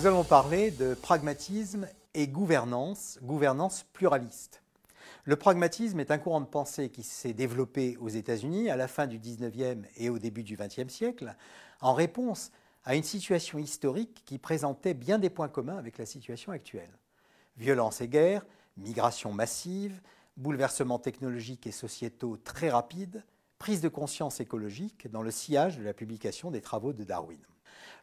Nous allons parler de pragmatisme et gouvernance, gouvernance pluraliste. Le pragmatisme est un courant de pensée qui s'est développé aux États-Unis à la fin du 19e et au début du 20e siècle en réponse à une situation historique qui présentait bien des points communs avec la situation actuelle. Violence et guerre, migration massive, bouleversements technologiques et sociétaux très rapides, prise de conscience écologique dans le sillage de la publication des travaux de Darwin.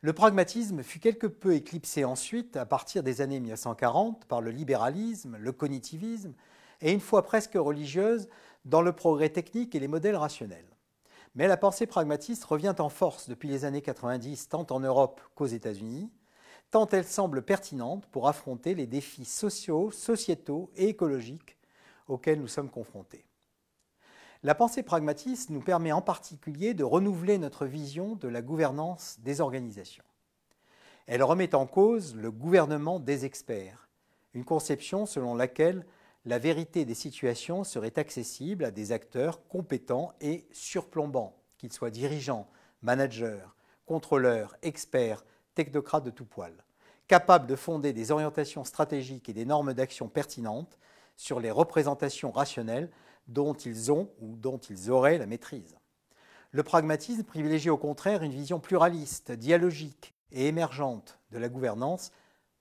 Le pragmatisme fut quelque peu éclipsé ensuite, à partir des années 1940, par le libéralisme, le cognitivisme, et une foi presque religieuse dans le progrès technique et les modèles rationnels. Mais la pensée pragmatiste revient en force depuis les années 90, tant en Europe qu'aux États-Unis, tant elle semble pertinente pour affronter les défis sociaux, sociétaux et écologiques auxquels nous sommes confrontés. La pensée pragmatiste nous permet en particulier de renouveler notre vision de la gouvernance des organisations. Elle remet en cause le gouvernement des experts, une conception selon laquelle la vérité des situations serait accessible à des acteurs compétents et surplombants, qu'ils soient dirigeants, managers, contrôleurs, experts, technocrates de tout poil, capables de fonder des orientations stratégiques et des normes d'action pertinentes sur les représentations rationnelles dont ils ont ou dont ils auraient la maîtrise. Le pragmatisme privilégie au contraire une vision pluraliste, dialogique et émergente de la gouvernance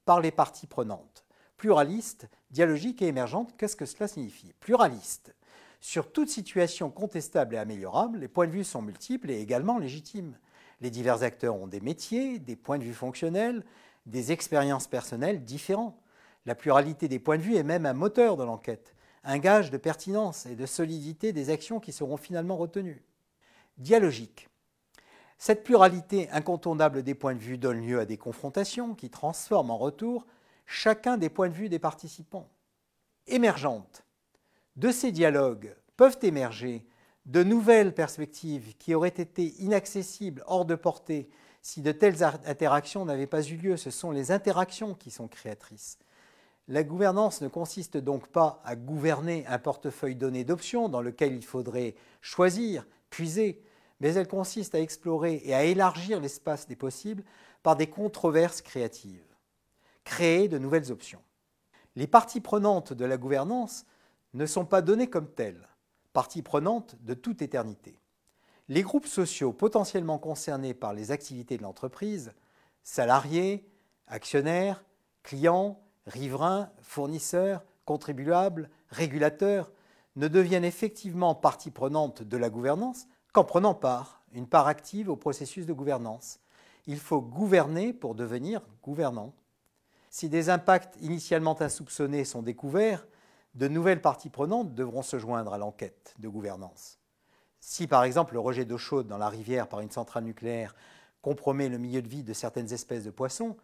par les parties prenantes pluraliste, dialogique et émergente, qu'est-ce que cela signifie? Pluraliste. Sur toute situation contestable et améliorable, les points de vue sont multiples et également légitimes. Les divers acteurs ont des métiers, des points de vue fonctionnels, des expériences personnelles différents. La pluralité des points de vue est même un moteur de l'enquête, un gage de pertinence et de solidité des actions qui seront finalement retenues. Dialogique. Cette pluralité incontournable des points de vue donne lieu à des confrontations qui transforment en retour chacun des points de vue des participants. Émergente. De ces dialogues peuvent émerger de nouvelles perspectives qui auraient été inaccessibles, hors de portée, si de telles interactions n'avaient pas eu lieu. Ce sont les interactions qui sont créatrices. La gouvernance ne consiste donc pas à gouverner un portefeuille donné d'options dans lequel il faudrait choisir, puiser, mais elle consiste à explorer et à élargir l'espace des possibles par des controverses créatives créer de nouvelles options. Les parties prenantes de la gouvernance ne sont pas données comme telles, parties prenantes de toute éternité. Les groupes sociaux potentiellement concernés par les activités de l'entreprise, salariés, actionnaires, clients, riverains, fournisseurs, contribuables, régulateurs, ne deviennent effectivement partie prenante de la gouvernance qu'en prenant part, une part active au processus de gouvernance. Il faut gouverner pour devenir gouvernant. Si des impacts initialement insoupçonnés sont découverts, de nouvelles parties prenantes devront se joindre à l'enquête de gouvernance. Si par exemple le rejet d'eau chaude dans la rivière par une centrale nucléaire compromet le milieu de vie de certaines espèces de poissons,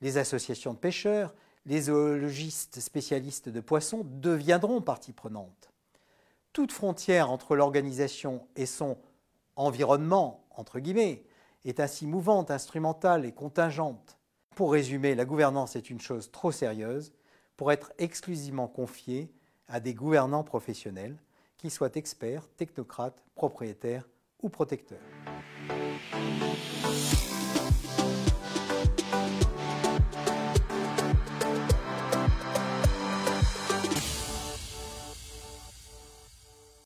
les associations de pêcheurs, les zoologistes spécialistes de poissons deviendront parties prenantes. Toute frontière entre l'organisation et son environnement, entre guillemets, est ainsi mouvante, instrumentale et contingente. Pour résumer, la gouvernance est une chose trop sérieuse pour être exclusivement confiée à des gouvernants professionnels, qu'ils soient experts, technocrates, propriétaires ou protecteurs.